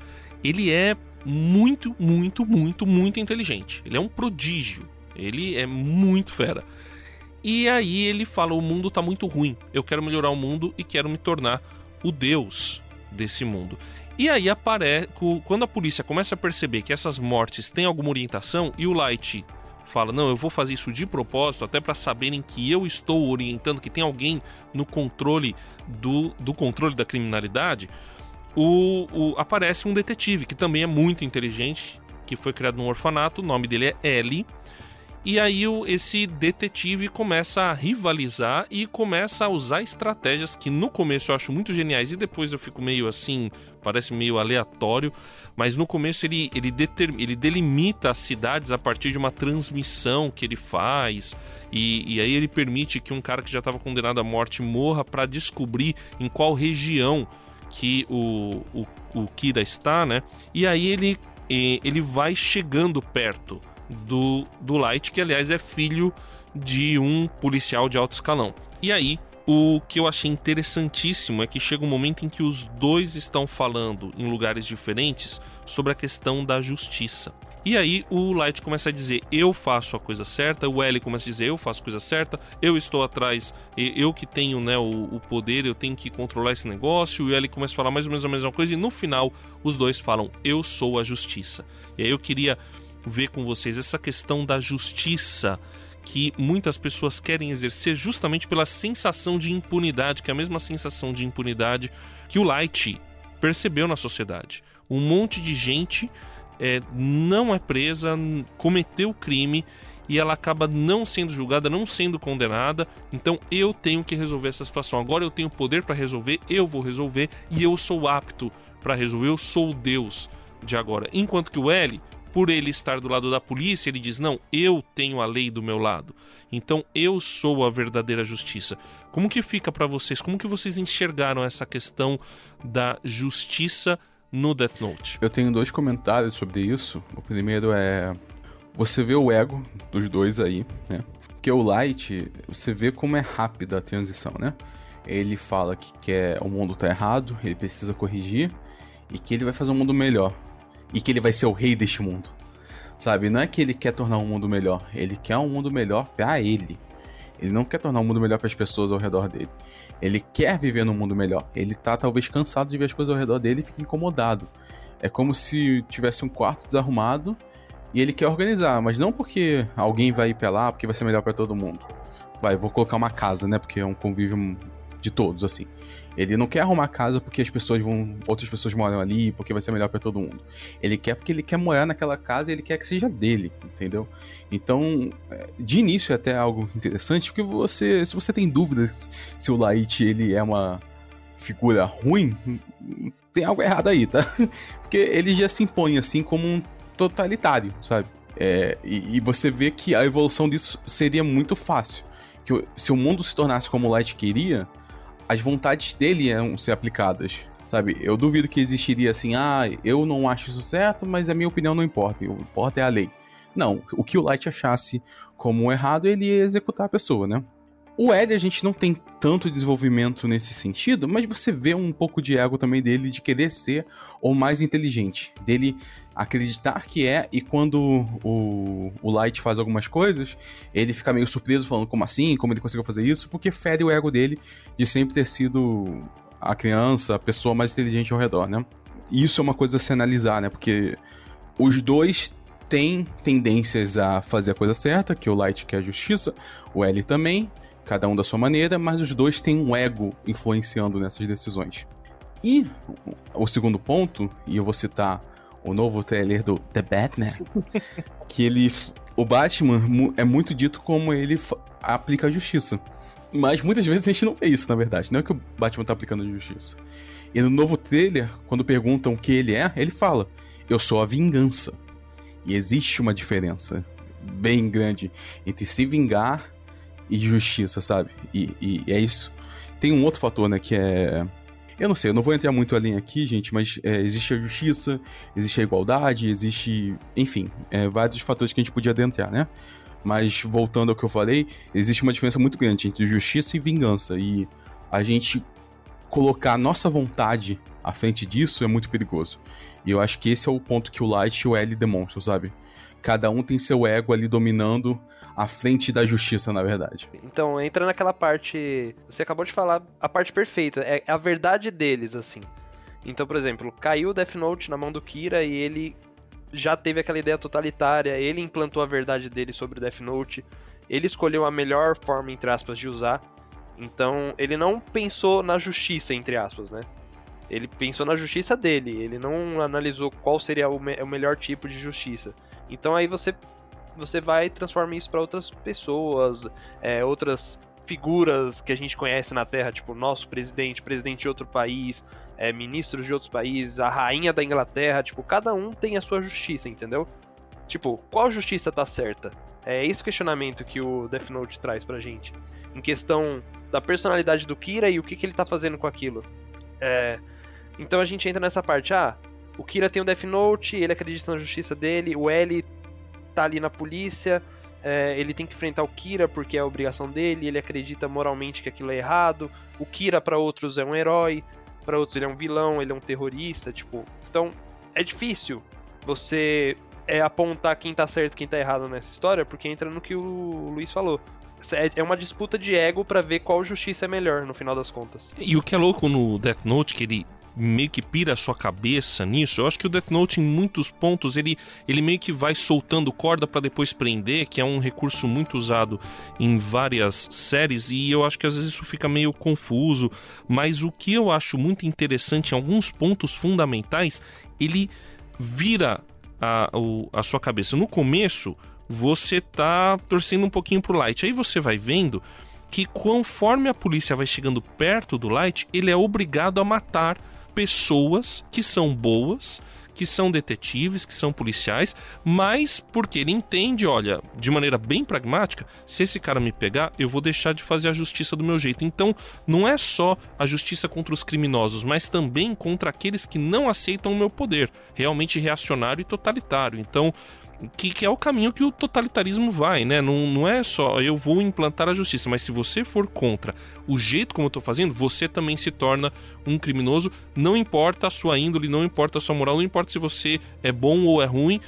ele é muito, muito, muito, muito inteligente. Ele é um prodígio. Ele é muito fera. E aí ele fala: o mundo tá muito ruim. Eu quero melhorar o mundo e quero me tornar o deus desse mundo. E aí aparece. Quando a polícia começa a perceber que essas mortes têm alguma orientação e o Light fala: Não, eu vou fazer isso de propósito, até para saberem que eu estou orientando, que tem alguém no controle do, do controle da criminalidade. O, o, aparece um detetive que também é muito inteligente, que foi criado num orfanato, o nome dele é Ellie. E aí o, esse detetive começa a rivalizar e começa a usar estratégias que no começo eu acho muito geniais e depois eu fico meio assim, parece meio aleatório, mas no começo ele, ele, determ, ele delimita as cidades a partir de uma transmissão que ele faz e, e aí ele permite que um cara que já estava condenado à morte morra para descobrir em qual região que o, o, o Kira está, né? E aí ele, ele vai chegando perto do, do Light, que aliás é filho de um policial de alto escalão. E aí, o que eu achei interessantíssimo é que chega um momento em que os dois estão falando em lugares diferentes sobre a questão da justiça. E aí o Light começa a dizer: eu faço a coisa certa, o L começa a dizer: eu faço a coisa certa, eu estou atrás, eu que tenho né, o, o poder, eu tenho que controlar esse negócio. E o L começa a falar mais ou menos a mesma coisa, e no final os dois falam: eu sou a justiça. E aí eu queria ver com vocês essa questão da justiça que muitas pessoas querem exercer justamente pela sensação de impunidade, que é a mesma sensação de impunidade que o Light percebeu na sociedade. Um monte de gente é, não é presa, cometeu crime e ela acaba não sendo julgada, não sendo condenada. Então eu tenho que resolver essa situação. Agora eu tenho poder para resolver, eu vou resolver e eu sou apto para resolver. Eu sou Deus de agora. Enquanto que o L por ele estar do lado da polícia, ele diz: Não, eu tenho a lei do meu lado. Então eu sou a verdadeira justiça. Como que fica para vocês? Como que vocês enxergaram essa questão da justiça no Death Note? Eu tenho dois comentários sobre isso. O primeiro é. Você vê o ego dos dois aí, né? Porque o Light, você vê como é rápida a transição, né? Ele fala que quer o mundo tá errado, ele precisa corrigir e que ele vai fazer um mundo melhor e que ele vai ser o rei deste mundo. Sabe? Não é que ele quer tornar um mundo melhor, ele quer um mundo melhor para ele. Ele não quer tornar um mundo melhor para as pessoas ao redor dele. Ele quer viver num mundo melhor. Ele tá talvez cansado de ver as coisas ao redor dele e fica incomodado. É como se tivesse um quarto desarrumado e ele quer organizar, mas não porque alguém vai ir pra lá, porque vai ser melhor para todo mundo. Vai, vou colocar uma casa, né? Porque é um convívio de todos, assim. Ele não quer arrumar casa porque as pessoas vão. Outras pessoas moram ali, porque vai ser melhor para todo mundo. Ele quer porque ele quer morar naquela casa e ele quer que seja dele, entendeu? Então, é, de início é até algo interessante, porque você. Se você tem dúvidas se o Light ele é uma figura ruim, tem algo errado aí, tá? Porque ele já se impõe assim como um totalitário, sabe? É, e, e, você vê que a evolução disso seria muito fácil. Que se o mundo se tornasse como o Light queria, as vontades dele iam ser aplicadas. Sabe, eu duvido que existiria assim, ah, eu não acho isso certo, mas a minha opinião não importa, o que importa é a lei. Não, o que o Light achasse como errado, ele ia executar a pessoa, né? O L a gente não tem tanto desenvolvimento nesse sentido, mas você vê um pouco de ego também dele de querer ser o mais inteligente, dele acreditar que é, e quando o, o Light faz algumas coisas, ele fica meio surpreso, falando como assim, como ele conseguiu fazer isso, porque fere o ego dele de sempre ter sido a criança, a pessoa mais inteligente ao redor, né? Isso é uma coisa a se analisar, né? Porque os dois têm tendências a fazer a coisa certa, que o Light quer a justiça, o L também, cada um da sua maneira, mas os dois têm um ego influenciando nessas decisões. E o segundo ponto, e eu vou citar o novo trailer do The Batman, que ele. O Batman é muito dito como ele aplica a justiça. Mas muitas vezes a gente não vê isso, na verdade. Não é que o Batman tá aplicando a justiça. E no novo trailer, quando perguntam o que ele é, ele fala: Eu sou a vingança. E existe uma diferença bem grande entre se vingar e justiça, sabe? E, e é isso. Tem um outro fator, né, que é. Eu não sei, eu não vou entrar muito além aqui, gente, mas é, existe a justiça, existe a igualdade, existe. Enfim, é, vários fatores que a gente podia adentrar, né? Mas voltando ao que eu falei, existe uma diferença muito grande entre justiça e vingança. E a gente colocar a nossa vontade à frente disso é muito perigoso. E eu acho que esse é o ponto que o Light e o L demonstram, sabe? Cada um tem seu ego ali dominando a frente da justiça, na verdade. Então, entra naquela parte. Você acabou de falar a parte perfeita. É a verdade deles, assim. Então, por exemplo, caiu o Death Note na mão do Kira e ele já teve aquela ideia totalitária. Ele implantou a verdade dele sobre o Death Note. Ele escolheu a melhor forma, entre aspas, de usar. Então, ele não pensou na justiça, entre aspas, né? Ele pensou na justiça dele. Ele não analisou qual seria o, me- o melhor tipo de justiça. Então, aí você você vai e transforma isso para outras pessoas, é, outras figuras que a gente conhece na Terra, tipo nosso presidente, presidente de outro país, é, ministros de outros países, a rainha da Inglaterra, tipo, cada um tem a sua justiça, entendeu? Tipo, qual justiça tá certa? É esse questionamento que o Death Note traz pra gente. Em questão da personalidade do Kira e o que, que ele tá fazendo com aquilo. É, então a gente entra nessa parte, ah, o Kira tem o Death Note, ele acredita na justiça dele, o L tá ali na polícia, é, ele tem que enfrentar o Kira porque é a obrigação dele, ele acredita moralmente que aquilo é errado. O Kira para outros é um herói, para outros ele é um vilão, ele é um terrorista, tipo. Então, é difícil você é, apontar quem tá certo quem tá errado nessa história, porque entra no que o Luiz falou. É é uma disputa de ego para ver qual justiça é melhor no final das contas. E o que é louco no Death Note, que ele meio que pira a sua cabeça nisso, eu acho que o Death Note, em muitos pontos, ele, ele meio que vai soltando corda para depois prender, que é um recurso muito usado em várias séries, e eu acho que às vezes isso fica meio confuso, mas o que eu acho muito interessante em alguns pontos fundamentais, ele vira a, a sua cabeça. No começo, você tá torcendo um pouquinho pro Light, aí você vai vendo que conforme a polícia vai chegando perto do Light, ele é obrigado a matar pessoas que são boas, que são detetives, que são policiais, mas porque ele entende, olha, de maneira bem pragmática, se esse cara me pegar, eu vou deixar de fazer a justiça do meu jeito. Então, não é só a justiça contra os criminosos, mas também contra aqueles que não aceitam o meu poder, realmente reacionário e totalitário. Então, que, que é o caminho que o totalitarismo vai, né? Não, não é só eu vou implantar a justiça, mas se você for contra o jeito como eu tô fazendo, você também se torna um criminoso. Não importa a sua índole, não importa a sua moral, não importa se você é bom ou é ruim,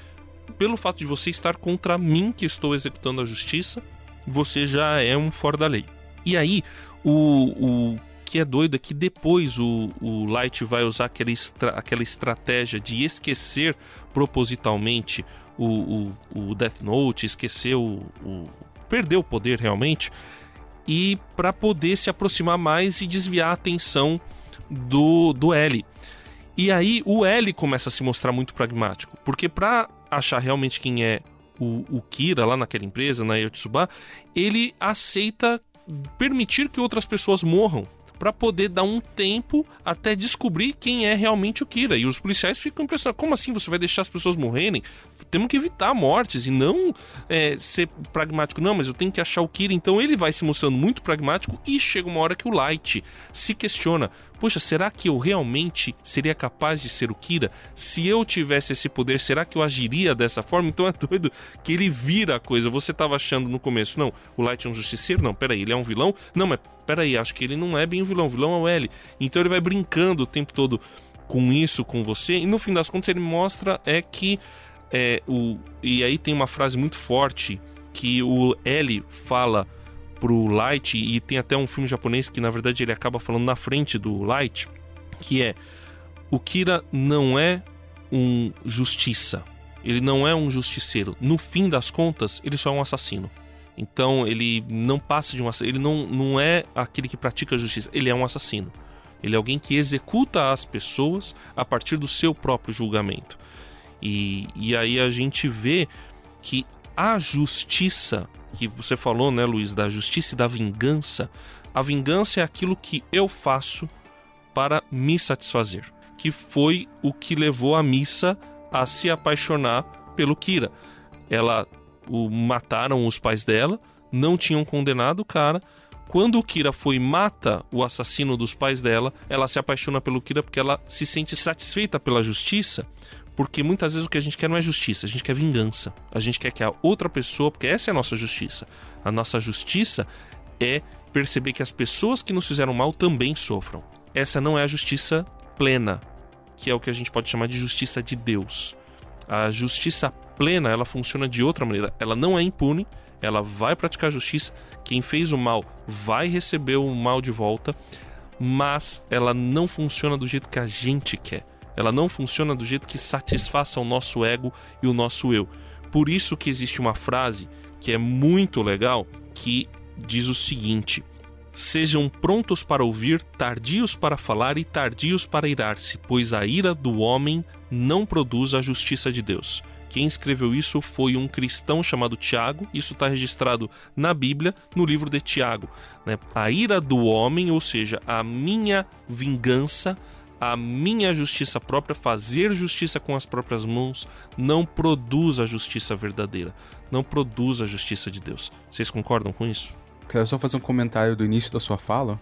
pelo fato de você estar contra mim que estou executando a justiça, você já é um fora da lei. E aí, o, o que é doido é que depois o, o Light vai usar aquela, estra- aquela estratégia de esquecer propositalmente o, o, o Death Note, esquecer o, perder o poder realmente, e para poder se aproximar mais e desviar a atenção do, do L. E aí o L começa a se mostrar muito pragmático, porque para achar realmente quem é o, o Kira lá naquela empresa, na Yotsuba, ele aceita permitir que outras pessoas morram para poder dar um tempo até descobrir quem é realmente o Kira. E os policiais ficam impressionados. Como assim você vai deixar as pessoas morrerem? Temos que evitar mortes e não é, ser pragmático. Não, mas eu tenho que achar o Kira. Então ele vai se mostrando muito pragmático e chega uma hora que o Light se questiona. Poxa, será que eu realmente seria capaz de ser o Kira? Se eu tivesse esse poder, será que eu agiria dessa forma? Então é doido que ele vira a coisa. Você estava achando no começo, não, o Light é um justiceiro? Não, peraí, ele é um vilão? Não, mas peraí, acho que ele não é bem um vilão. O vilão é o L. Então ele vai brincando o tempo todo com isso, com você. E no fim das contas ele mostra é que é, o, e aí tem uma frase muito forte que o L fala pro Light, e tem até um filme japonês que na verdade ele acaba falando na frente do Light, que é o Kira não é um justiça, ele não é um justiceiro. No fim das contas, ele só é um assassino. Então ele não passa de um assassino, ele não, não é aquele que pratica a justiça, ele é um assassino. Ele é alguém que executa as pessoas a partir do seu próprio julgamento. E, e aí a gente vê que a justiça, que você falou, né, Luiz, da justiça e da vingança, a vingança é aquilo que eu faço para me satisfazer, que foi o que levou a Missa a se apaixonar pelo Kira. Ela o mataram os pais dela, não tinham condenado o cara. Quando o Kira foi e mata o assassino dos pais dela, ela se apaixona pelo Kira porque ela se sente satisfeita pela justiça, porque muitas vezes o que a gente quer não é justiça, a gente quer vingança. A gente quer que a outra pessoa, porque essa é a nossa justiça. A nossa justiça é perceber que as pessoas que nos fizeram mal também sofram. Essa não é a justiça plena, que é o que a gente pode chamar de justiça de Deus. A justiça plena, ela funciona de outra maneira. Ela não é impune, ela vai praticar justiça. Quem fez o mal vai receber o mal de volta, mas ela não funciona do jeito que a gente quer. Ela não funciona do jeito que satisfaça o nosso ego e o nosso eu. Por isso que existe uma frase que é muito legal que diz o seguinte: Sejam prontos para ouvir, tardios para falar e tardios para irar-se, pois a ira do homem não produz a justiça de Deus. Quem escreveu isso foi um cristão chamado Tiago, isso está registrado na Bíblia, no livro de Tiago. Né? A ira do homem, ou seja, a minha vingança, a minha justiça própria, fazer justiça com as próprias mãos, não produz a justiça verdadeira, não produz a justiça de Deus. Vocês concordam com isso? Quero só fazer um comentário do início da sua fala.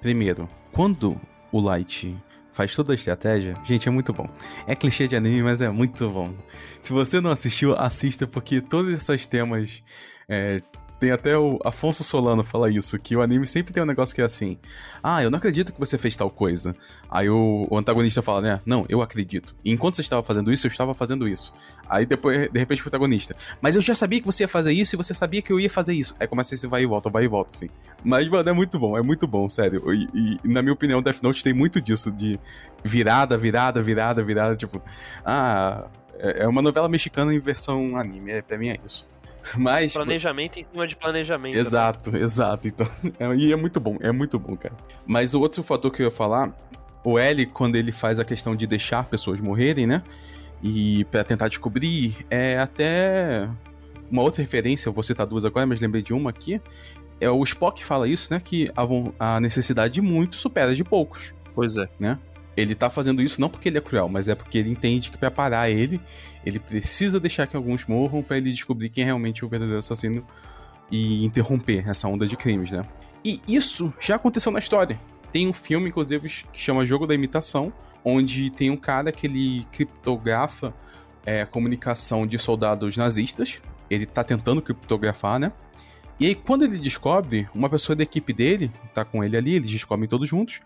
Primeiro, quando o Light faz toda a estratégia, gente, é muito bom. É clichê de anime, mas é muito bom. Se você não assistiu, assista, porque todos esses temas é, tem até o Afonso Solano fala isso, que o anime sempre tem um negócio que é assim: Ah, eu não acredito que você fez tal coisa. Aí o, o antagonista fala, né? Não, eu acredito. E enquanto você estava fazendo isso, eu estava fazendo isso. Aí depois, de repente, o protagonista. Mas eu já sabia que você ia fazer isso e você sabia que eu ia fazer isso. Aí começa esse vai e volta, vai e volta, assim. Mas, mano, é muito bom, é muito bom, sério. E, e na minha opinião, Death Note tem muito disso, de virada, virada, virada, virada. Tipo, ah, é, é uma novela mexicana em versão anime. É, pra mim é isso. Mas. Planejamento em cima de planejamento. Exato, né? exato. Então, é, e é muito bom, é muito bom, cara. Mas o outro fator que eu ia falar, o L, quando ele faz a questão de deixar pessoas morrerem, né? E para tentar descobrir, é até uma outra referência, eu vou citar duas agora, mas lembrei de uma aqui. É o Spock fala isso, né? Que a, a necessidade de muitos supera de poucos. Pois é. Né? Ele tá fazendo isso não porque ele é cruel, mas é porque ele entende que para parar ele, ele precisa deixar que alguns morram para ele descobrir quem é realmente o verdadeiro assassino e interromper essa onda de crimes, né? E isso já aconteceu na história. Tem um filme, inclusive, que chama Jogo da Imitação, onde tem um cara que ele criptografa é, comunicação de soldados nazistas. Ele tá tentando criptografar, né? E aí, quando ele descobre, uma pessoa da equipe dele, tá com ele ali, eles descobrem todos juntos,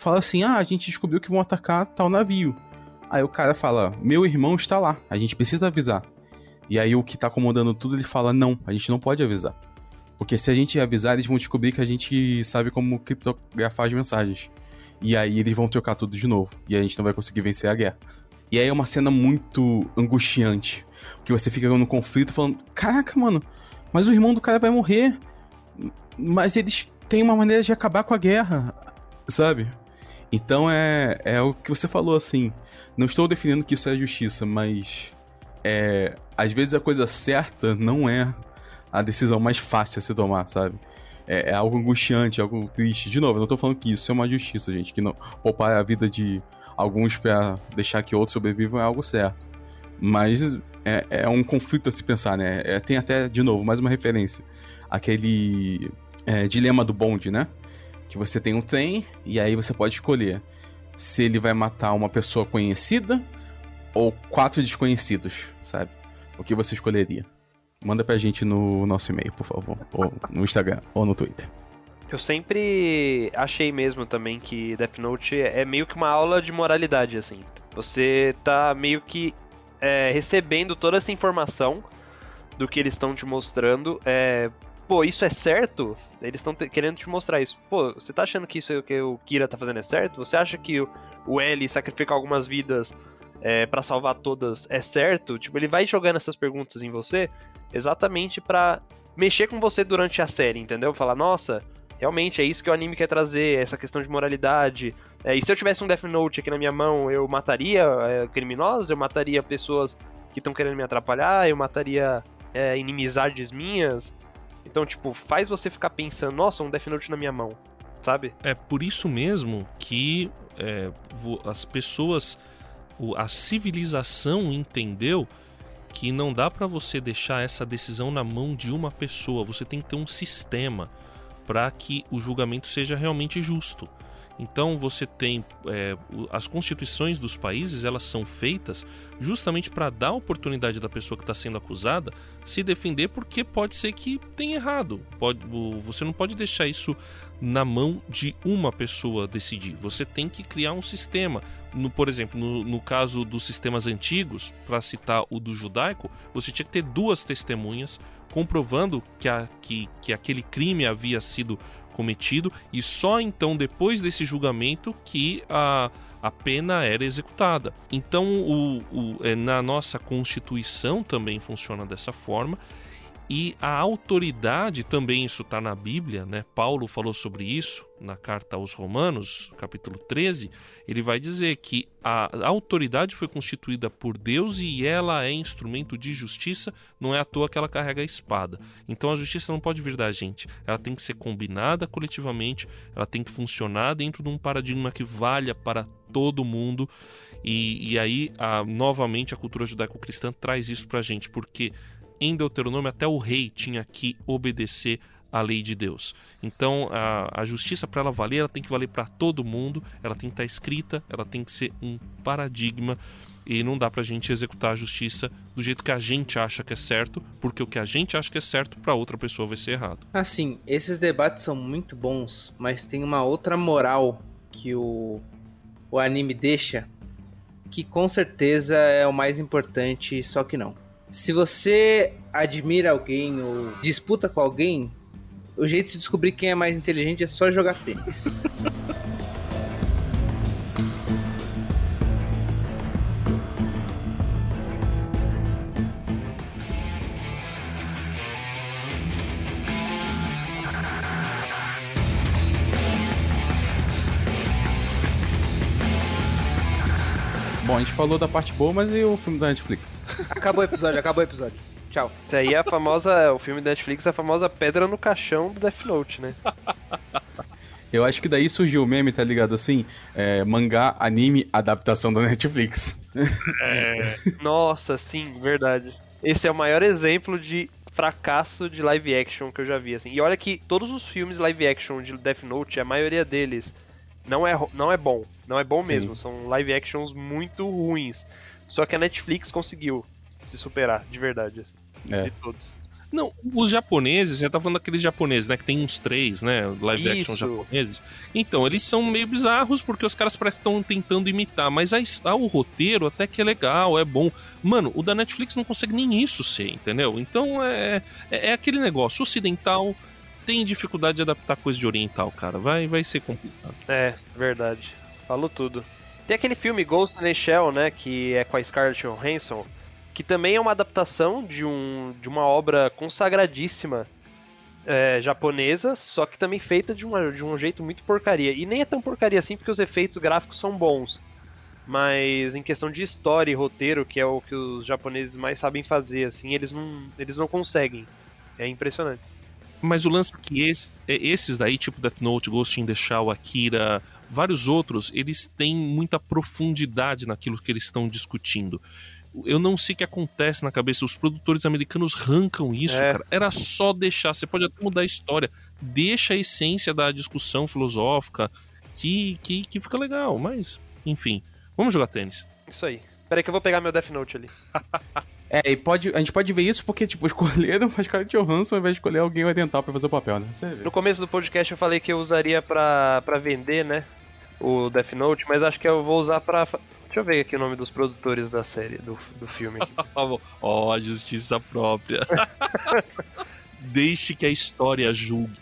fala assim: ah, a gente descobriu que vão atacar tal navio. Aí o cara fala: meu irmão está lá, a gente precisa avisar. E aí o que tá comandando tudo ele fala: não, a gente não pode avisar. Porque se a gente avisar, eles vão descobrir que a gente sabe como criptografar as mensagens. E aí eles vão trocar tudo de novo. E a gente não vai conseguir vencer a guerra. E aí é uma cena muito angustiante. Que você fica no conflito falando: caraca, mano, mas o irmão do cara vai morrer. Mas eles têm uma maneira de acabar com a guerra, sabe? Então é, é o que você falou, assim. Não estou definindo que isso é justiça, mas. É, às vezes a coisa certa não é a decisão mais fácil a se tomar, sabe? É, é algo angustiante, algo triste. De novo, não estou falando que isso é uma justiça, gente. Que não, poupar a vida de alguns para deixar que outros sobrevivam é algo certo. Mas é, é um conflito a se pensar, né? É, tem até, de novo, mais uma referência. Aquele é, dilema do bonde, né? Que você tem um trem e aí você pode escolher se ele vai matar uma pessoa conhecida ou quatro desconhecidos, sabe? O que você escolheria? Manda pra gente no nosso e-mail, por favor, ou no Instagram ou no Twitter. Eu sempre achei mesmo também que Death Note é meio que uma aula de moralidade, assim. Você tá meio que é, recebendo toda essa informação do que eles estão te mostrando é, pô, isso é certo? Eles estão querendo te mostrar isso. Pô, você tá achando que isso que o Kira tá fazendo é certo? Você acha que o, o L sacrificar algumas vidas é, para salvar todas é certo? Tipo, ele vai jogando essas perguntas em você exatamente para mexer com você durante a série, entendeu? Falar, nossa, realmente é isso que o anime quer trazer, essa questão de moralidade. É, e se eu tivesse um Death Note aqui na minha mão, eu mataria é, criminosos, eu mataria pessoas que estão querendo me atrapalhar, eu mataria é, inimizades minhas. Então, tipo, faz você ficar pensando, nossa, um Death Note na minha mão, sabe? É por isso mesmo que é, as pessoas, a civilização entendeu que não dá para você deixar essa decisão na mão de uma pessoa. Você tem que ter um sistema para que o julgamento seja realmente justo. Então você tem é, as constituições dos países, elas são feitas justamente para dar oportunidade da pessoa que está sendo acusada se defender, porque pode ser que tenha errado. Pode, você não pode deixar isso na mão de uma pessoa decidir. Você tem que criar um sistema. No, por exemplo, no, no caso dos sistemas antigos, para citar o do judaico, você tinha que ter duas testemunhas comprovando que, a, que, que aquele crime havia sido cometido e só então depois desse julgamento que a, a pena era executada. Então, o, o, é, na nossa Constituição também funciona dessa forma e a autoridade também, isso está na Bíblia, né? Paulo falou sobre isso na carta aos Romanos, capítulo 13. Ele vai dizer que a autoridade foi constituída por Deus e ela é instrumento de justiça, não é à toa que ela carrega a espada. Então a justiça não pode vir da gente, ela tem que ser combinada coletivamente, ela tem que funcionar dentro de um paradigma que valha para todo mundo. E, e aí, a, novamente, a cultura judaico-cristã traz isso para a gente, porque em Deuteronômio até o rei tinha que obedecer à lei de Deus. Então a, a justiça para ela valer, ela tem que valer para todo mundo, ela tem que estar tá escrita, ela tem que ser um paradigma e não dá para a gente executar a justiça do jeito que a gente acha que é certo, porque o que a gente acha que é certo para outra pessoa vai ser errado. Assim, esses debates são muito bons, mas tem uma outra moral que o, o anime deixa que com certeza é o mais importante, só que não. Se você admira alguém ou disputa com alguém, o jeito de descobrir quem é mais inteligente é só jogar tênis. Bom, a gente falou da parte boa, mas e o filme da Netflix? Acabou o episódio, acabou o episódio. Tchau. Isso aí é a famosa. O filme da Netflix é a famosa pedra no caixão do Death Note, né? Eu acho que daí surgiu o meme, tá ligado? Assim, é, mangá, anime, adaptação da Netflix. É. Nossa, sim, verdade. Esse é o maior exemplo de fracasso de live action que eu já vi, assim. E olha que todos os filmes live action de Death Note, a maioria deles não é, não é bom. Não é bom mesmo. Sim. São live actions muito ruins. Só que a Netflix conseguiu se superar, de verdade. Assim, é. De todos. Não, os japoneses, você tá falando daqueles japoneses, né? Que tem uns três, né? Live Isso. action japoneses. Então, eles são meio bizarros porque os caras parecem que estão tentando imitar. Mas a, a, o roteiro até que é legal, é bom. Mano, o da Netflix não consegue nem isso ser, entendeu? Então é, é, é aquele negócio ocidental tem dificuldade de adaptar coisa de oriental, cara. Vai, vai ser complicado. É, verdade. Falou tudo. Tem aquele filme Ghost in the Shell, né? Que é com a Scarlett Johansson. Que também é uma adaptação de, um, de uma obra consagradíssima é, japonesa, só que também feita de, uma, de um jeito muito porcaria. E nem é tão porcaria assim, porque os efeitos gráficos são bons. Mas em questão de história e roteiro, que é o que os japoneses mais sabem fazer, assim, eles não, eles não conseguem. É impressionante. Mas o lance é que esse, é, esses daí, tipo Death Note, Ghost in the Shell, Akira, vários outros, eles têm muita profundidade naquilo que eles estão discutindo. Eu não sei o que acontece na cabeça. Os produtores americanos arrancam isso, é. cara. Era só deixar. Você pode até mudar a história. Deixa a essência da discussão filosófica que, que, que fica legal. Mas, enfim. Vamos jogar tênis. Isso aí. Peraí que eu vou pegar meu Death Note ali. É, e pode, a gente pode ver isso porque, tipo, escolheram a Scarlett Johansson ao invés de escolher alguém oriental pra fazer o papel, né? No começo do podcast eu falei que eu usaria pra, pra vender, né? O Death Note, mas acho que eu vou usar pra. Deixa eu ver aqui o nome dos produtores da série, do, do filme. Ó, oh, a justiça própria. Deixe que a história julgue.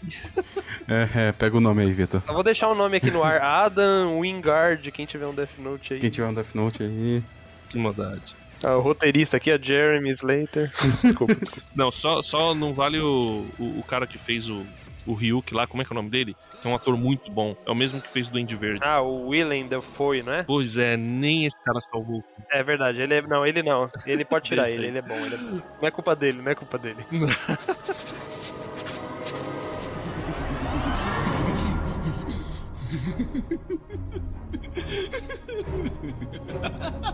É, é, pega o nome aí, Vitor. Eu vou deixar o nome aqui no ar. Adam Wingard, quem tiver um Death Note aí. Quem tiver um Death Note aí. Que maldade. Ah, o roteirista aqui é Jeremy Slater. desculpa, desculpa. Não, só, só não vale o, o, o, cara que fez o, o Ryuk lá, como é que é o nome dele? Que é um ator muito bom. É o mesmo que fez o Duende Verde. Ah, o Willem Dafoe, não é? Pois é, nem esse cara salvou. É verdade, ele é. Não, ele não. Ele pode tirar ele, ele é bom, ele é bom. Não é culpa dele, não é culpa dele.